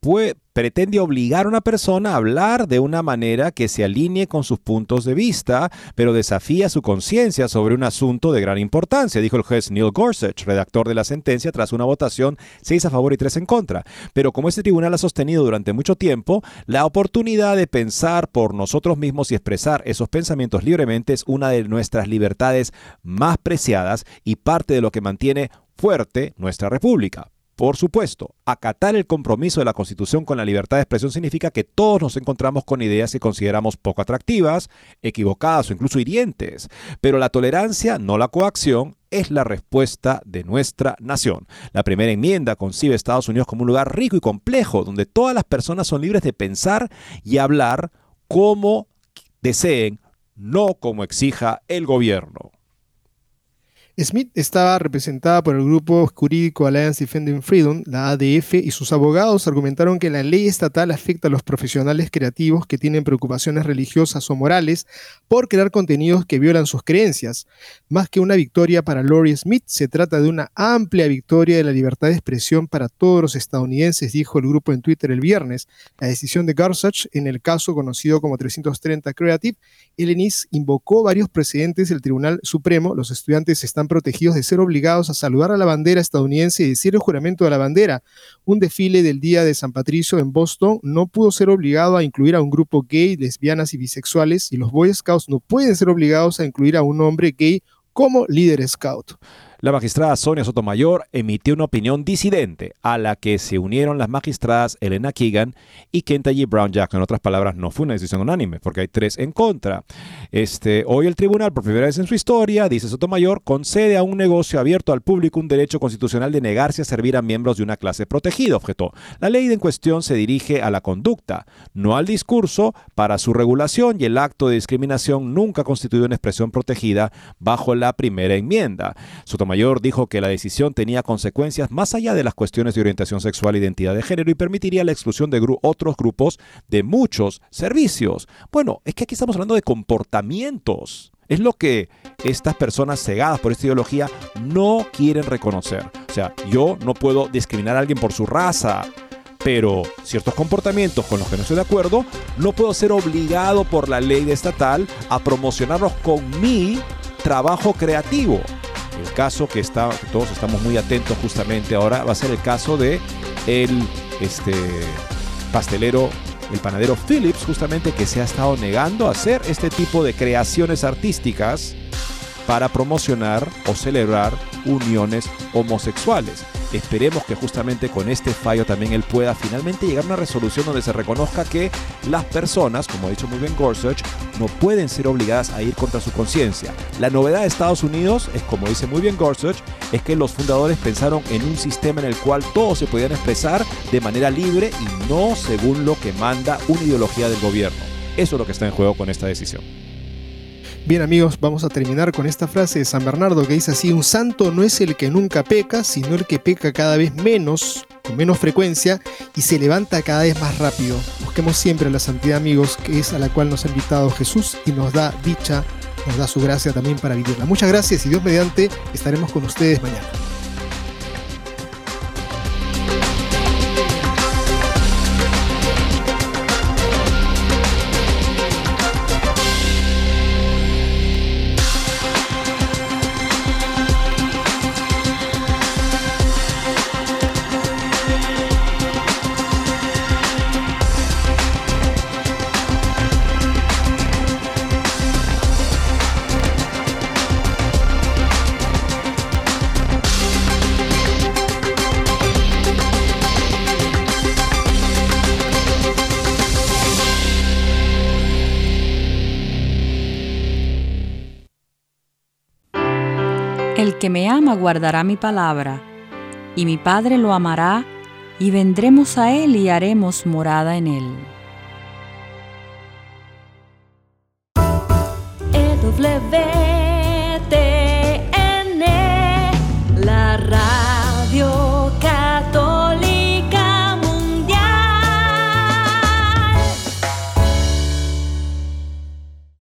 pretende obligar a una persona a hablar de una manera que se alinee con sus puntos de vista, pero desafía su conciencia sobre un asunto de gran importancia, dijo el juez Neil Gorsuch, redactor de la sentencia, tras una votación 6 a favor y 3 en contra. Pero como este tribunal ha sostenido durante mucho tiempo, la oportunidad de pensar por nosotros mismos y expresar esos pensamientos libremente es una de nuestras libertades más preciadas y parte de lo que mantiene fuerte nuestra república. Por supuesto, acatar el compromiso de la Constitución con la libertad de expresión significa que todos nos encontramos con ideas que consideramos poco atractivas, equivocadas o incluso hirientes, pero la tolerancia, no la coacción, es la respuesta de nuestra nación. La primera enmienda concibe a Estados Unidos como un lugar rico y complejo, donde todas las personas son libres de pensar y hablar como deseen, no como exija el gobierno. Smith estaba representada por el grupo jurídico Alliance Defending Freedom, la ADF, y sus abogados argumentaron que la ley estatal afecta a los profesionales creativos que tienen preocupaciones religiosas o morales por crear contenidos que violan sus creencias. Más que una victoria para Lori Smith, se trata de una amplia victoria de la libertad de expresión para todos los estadounidenses, dijo el grupo en Twitter el viernes. La decisión de Gorsuch en el caso conocido como 330 Creative, Elenis invocó varios precedentes del Tribunal Supremo. Los estudiantes están protegidos de ser obligados a saludar a la bandera estadounidense y decir el juramento de la bandera. Un desfile del Día de San Patricio en Boston no pudo ser obligado a incluir a un grupo gay, lesbianas y bisexuales, y los Boy Scouts no pueden ser obligados a incluir a un hombre gay como líder scout. La magistrada Sonia Sotomayor emitió una opinión disidente a la que se unieron las magistradas Elena Keegan y Kenta G. Brown Jack. En otras palabras, no fue una decisión unánime porque hay tres en contra. Este, hoy el tribunal, por primera vez en su historia, dice Sotomayor, concede a un negocio abierto al público un derecho constitucional de negarse a servir a miembros de una clase protegida, objetó. La ley en cuestión se dirige a la conducta, no al discurso, para su regulación y el acto de discriminación nunca constituyó una expresión protegida bajo la primera enmienda. Sotomayor Mayor dijo que la decisión tenía consecuencias más allá de las cuestiones de orientación sexual e identidad de género y permitiría la exclusión de otros grupos de muchos servicios. Bueno, es que aquí estamos hablando de comportamientos. Es lo que estas personas cegadas por esta ideología no quieren reconocer. O sea, yo no puedo discriminar a alguien por su raza, pero ciertos comportamientos con los que no estoy de acuerdo, no puedo ser obligado por la ley estatal a promocionarlos con mi trabajo creativo. El caso que, está, todos estamos muy atentos justamente ahora va a ser el caso de el este, pastelero, el panadero Phillips, justamente que se ha estado negando a hacer este tipo de creaciones artísticas para promocionar o celebrar uniones homosexuales. Esperemos que justamente con este fallo también él pueda finalmente llegar a una resolución donde se reconozca que las personas, como ha dicho muy bien Gorsuch, no pueden ser obligadas a ir contra su conciencia. La novedad de Estados Unidos es, como dice muy bien Gorsuch, es que los fundadores pensaron en un sistema en el cual todos se podían expresar de manera libre y no según lo que manda una ideología del gobierno. Eso es lo que está en juego con esta decisión. Bien amigos, vamos a terminar con esta frase de San Bernardo que dice así, un santo no es el que nunca peca, sino el que peca cada vez menos, con menos frecuencia, y se levanta cada vez más rápido. Busquemos siempre la santidad amigos, que es a la cual nos ha invitado Jesús y nos da dicha, nos da su gracia también para vivirla. Muchas gracias y Dios mediante estaremos con ustedes mañana. Guardará mi palabra, y mi Padre lo amará, y vendremos a él y haremos morada en él.